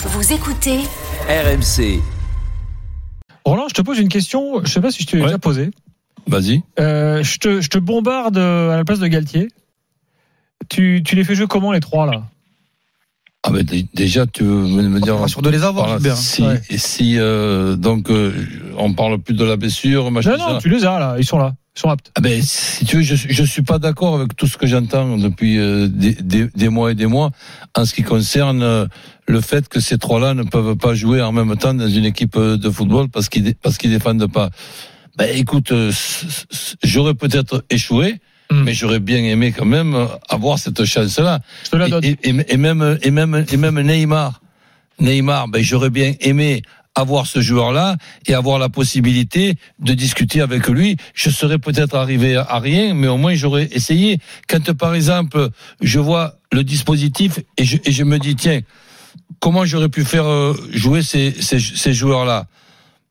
Vous écoutez RMC. Roland, je te pose une question. Je sais pas si je te l'ai Ouais. déjà posée. Vas-y. Euh, je, te, je te bombarde à la place de Galtier. Tu, tu les fais jouer comment les trois là? Ah ben dé- déjà tu veux me dire. Pas sûr de les avoir, Voilà, si Ouais. et si euh, donc euh, on parle plus de la blessure, machin, Non, non, ça. tu les as là. Ils sont là. Ils sont aptes. Ah ben, si tu veux, je, je suis pas d'accord avec tout ce que j'entends depuis euh, des, des- des mois et des mois en ce qui concerne euh, le fait que ces trois-là ne peuvent pas jouer en même temps dans une équipe euh, de football parce qu'ils parce qu'ils défendent pas. Ben écoute, euh, j'aurais peut-être échoué, Hmm. mais j'aurais bien aimé quand même avoir cette chance-là. Et- et même et même et même Neymar, Neymar, ben j'aurais bien aimé avoir ce joueur-là et avoir la possibilité de discuter avec lui. Je serais peut-être arrivé à rien, mais au moins j'aurais essayé. Quand par exemple je vois le dispositif et je, me dis tiens comment j'aurais pu faire euh, jouer ces, ces, ces joueurs-là?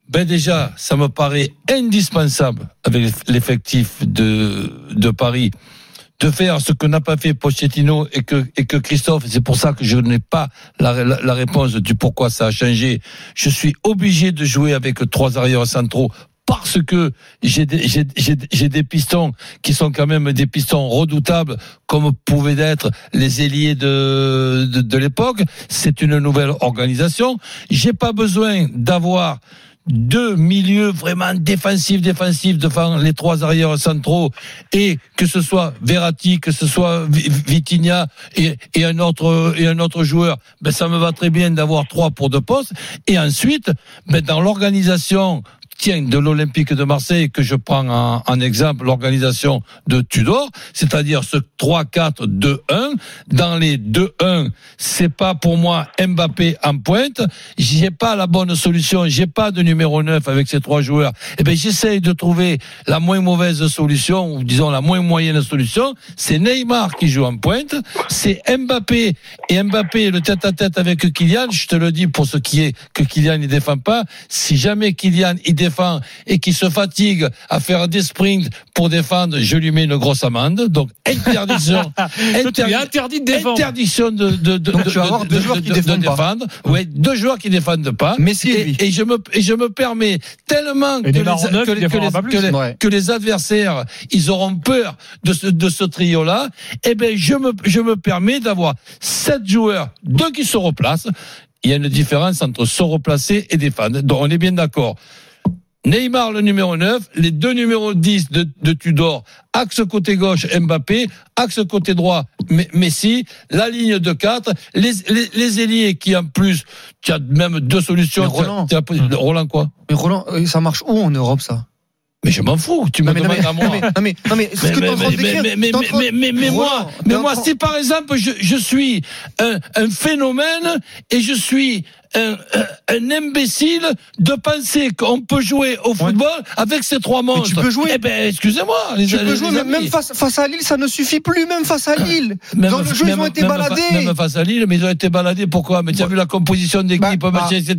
Ben déjà, ça me paraît indispensable avec l'effectif de, de Paris de faire ce que n'a pas fait Pochettino et que, et que Christophe, c'est pour ça que je n'ai pas la, la, réponse du pourquoi ça a changé. Je suis obligé de jouer avec trois arrières centraux parce que j'ai des, pistons qui sont quand même des pistons redoutables, comme pouvaient être les ailiers de, de, de l'époque. C'est une nouvelle organisation. J'ai pas besoin d'avoir deux milieux vraiment défensifs, défensifs devant les trois arrières centraux et que ce soit Verratti, que ce soit Vi- Vitinha et, et un autre et un autre joueur, ben ça me va très bien d'avoir trois pour deux postes. Et ensuite, ben dans l'organisation tiens, de l'Olympique de Marseille, que je prends en, exemple l'organisation de Tudor, c'est-à-dire ce 3-4-2-1. Dans les 2-1, c'est pas pour moi Mbappé en pointe. J'ai pas la bonne solution. J'ai pas de numéro 9 avec ces trois joueurs. Eh ben, j'essaye de trouver la moins mauvaise solution, ou disons la moins moyenne solution. C'est Neymar qui joue en pointe. C'est Mbappé. Et Mbappé, le tête à tête avec Kylian, je te le dis pour ce qui est que Kylian ne défend pas. Si jamais Kylian il défend et qu'il se fatigue à faire des sprints pour défendre, je lui mets une grosse amende. Donc, interdiction. Es interdit de défendre. Interdiction de, de, de, Donc, de- tu vas avoir de- deux de- joueurs de- qui de défendent pas. défendre. Ouais, deux joueurs qui défendent pas. Messi, et, je me et je me permets tellement les, les, les, plus. Ouais. que les adversaires ils auront peur de ce de ce trio là. Eh ben je me je me permets d'avoir sept joueurs, deux qui se replacent. Il y a une différence entre se replacer et défendre. Donc on est bien d'accord. Neymar le numéro 9, les deux numéros 10 de, de Tudor, axe côté gauche Mbappé, axe côté droit Me- Messi, la ligne de 4, les, les, les ailiers qui en plus, tu as même deux solutions. Mais as- Roland. as- Roland quoi? Mais Roland, euh, ça marche où en Europe, ça? Mais je m'en fous, tu me demandes mais, à moi. non, mais, non, mais, mais ce Mais, que mais, moi, mais moi, si par exemple je, je suis un, un phénomène et je suis un, imbécile de penser qu'on peut jouer au football avec ces trois monstres. tu peux jouer. Eh ben, excusez-moi, les Tu les peux jouer, mais même face, face à Lille, ça ne suffit plus, même face à Lille. Même- Dans le jeu, ils ont été même baladés. fa- Même face à Lille, mais ils ont été baladés. Pourquoi? Mais tu as vu la composition d'équipe, Bah, bah. etc.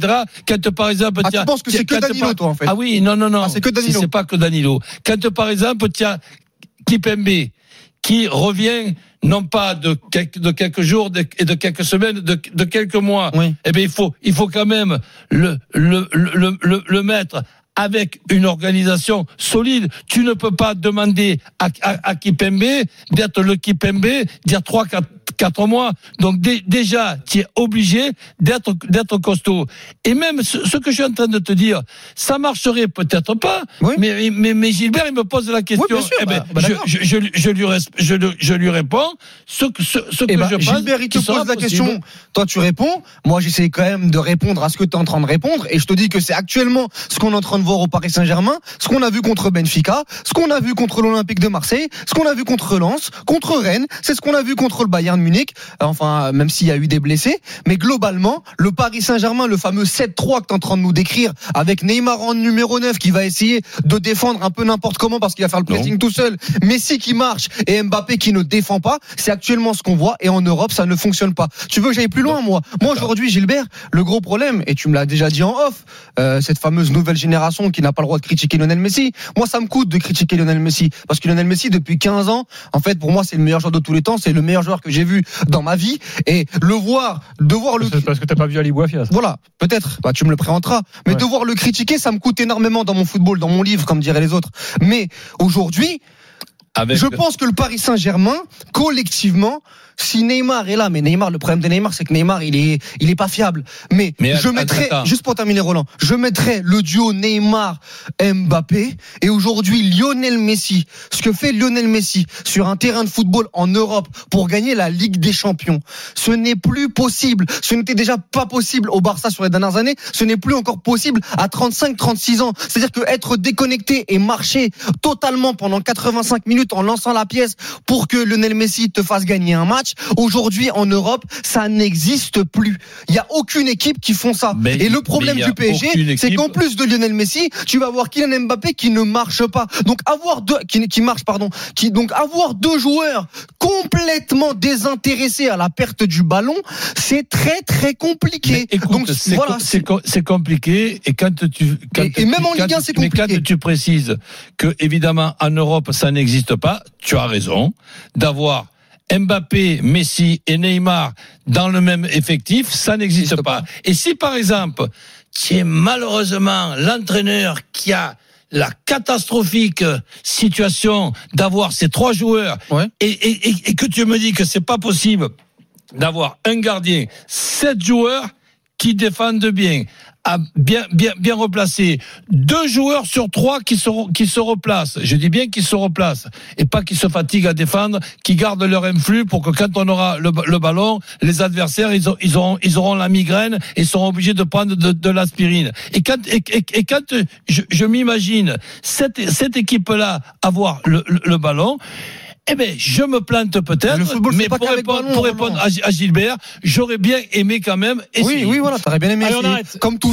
Quand par exemple, Ah, tu penses que c'est que Danilo, par- toi, en fait? Ah oui, non, non, non. Ah, c'est que Danilo. C'est pas que Danilo. Quand par exemple, tu as Kipembe qui revient non pas de quelques, de quelques jours et de quelques semaines, de, de quelques mois. Oui. Eh bien, il faut, il faut quand même le, le, le, le, le mettre avec une organisation solide. Tu ne peux pas demander à, à, à Kipembe d'être le Kipembe d'il y a trois, quatre, quatre mois. Donc dé- déjà, tu es obligé d'être d'être costaud. Et même ce, ce que je suis en train de te dire, ça marcherait peut-être pas. Oui. Mais, mais, mais Gilbert, il me pose la question. Oui, bien sûr, Eh ben, bah, bah, je, lui je, réponds ce, que- ce, ce que Eh je pense. Gilbert, il te pose la possible. question. Toi, tu réponds. Moi, j'essaie quand même de répondre à ce que tu es en train de répondre. Et je te dis que c'est actuellement ce qu'on est en train de voir au Paris Saint-Germain, ce qu'on a vu contre Benfica, ce qu'on a vu contre l'Olympique de Marseille, ce qu'on a vu contre Lens, contre Rennes. C'est ce qu'on a vu contre le Bayern Munich. Enfin, même s'il y a eu des blessés. Mais globalement, le Paris Saint-Germain, le fameux 7-3 que tu es en train de nous décrire, avec Neymar en numéro 9 qui va essayer de défendre un peu n'importe comment parce qu'il va faire le Non. pressing tout seul. Messi qui marche et Mbappé qui ne défend pas. C'est actuellement ce qu'on voit. Et en Europe, ça ne fonctionne pas. Tu veux que j'aille plus loin, moi? Moi, aujourd'hui, Gilbert, le gros problème, et tu me l'as déjà dit en off, euh, cette fameuse nouvelle génération qui n'a pas le droit de critiquer Lionel Messi. Moi, ça me coûte de critiquer Lionel Messi parce que Lionel Messi, depuis 15 ans, en fait, pour moi, c'est le meilleur joueur de tous les temps. C'est le meilleur joueur que j'ai vu dans ma vie et le voir, de voir le. C'est parce que t'as pas vu Ali Bouafia. Voilà, peut-être. Bah, tu me le présenteras. Mais Ouais. devoir le critiquer, ça me coûte énormément dans mon football, dans mon livre, comme diraient les autres. Mais aujourd'hui, Avec je pense que le Paris Saint-Germain, collectivement, si Neymar est là, mais Neymar, le problème de Neymar, c'est que Neymar, il est, il est pas fiable. Mais, Mais je mettrais, juste pour terminer, Roland, je mettrais le duo Neymar-Mbappé et aujourd'hui Lionel Messi. Ce que fait Lionel Messi sur un terrain de football en Europe pour gagner la Ligue des Champions, ce n'est plus possible. Ce n'était déjà pas possible au Barça sur les dernières années. Ce n'est plus encore possible à 35-36 ans. C'est-à-dire que être déconnecté et marcher totalement pendant 85 minutes en lançant la pièce pour que Lionel Messi te fasse gagner un match, aujourd'hui en Europe, ça n'existe plus. Il y a aucune équipe qui font ça. Mais- et le problème mais du PSG, c'est qu'en plus de Lionel Messi, tu vas avoir Kylian Mbappé qui ne marche pas. Donc avoir deux qui, qui marche pardon, qui donc avoir deux joueurs complètement désintéressés à la perte du ballon, c'est très très compliqué. Mais écoute, donc c'est voilà, compliqué et quand tu quand Et- et tu- même en Ligue un, tu- c'est mais compliqué. quand tu précises que évidemment en Europe ça n'existe pas, tu as raison d'avoir Mbappé, Messi et Neymar dans le même effectif, ça n'existe N'existe pas. pas. Et si par exemple, tu es malheureusement l'entraîneur qui a la catastrophique situation d'avoir ces trois joueurs Ouais. et, et, et, et que tu me dis que c'est pas possible d'avoir un gardien, sept joueurs qui défendent bien, à bien, bien, bien replacés, deux joueurs sur trois qui se, qui se replacent. Je dis bien qu'ils se replacent et pas qu'ils se fatiguent à défendre, qui gardent leur influx pour que quand on aura le, le ballon, les adversaires ils, ont- ils auront, ils auront la migraine et seront obligés de prendre de, de l'aspirine. Et quand, et, et- et quand je, je m'imagine cette, cette équipe-là avoir le, le, le ballon. Eh ben, je me plante peut-être, mais pas pour répondre, ballon, pour répondre à, Gilbert, j'aurais bien aimé quand même essayer. oui, oui, voilà, t'aurais bien aimé Allez, essayer. Comme tout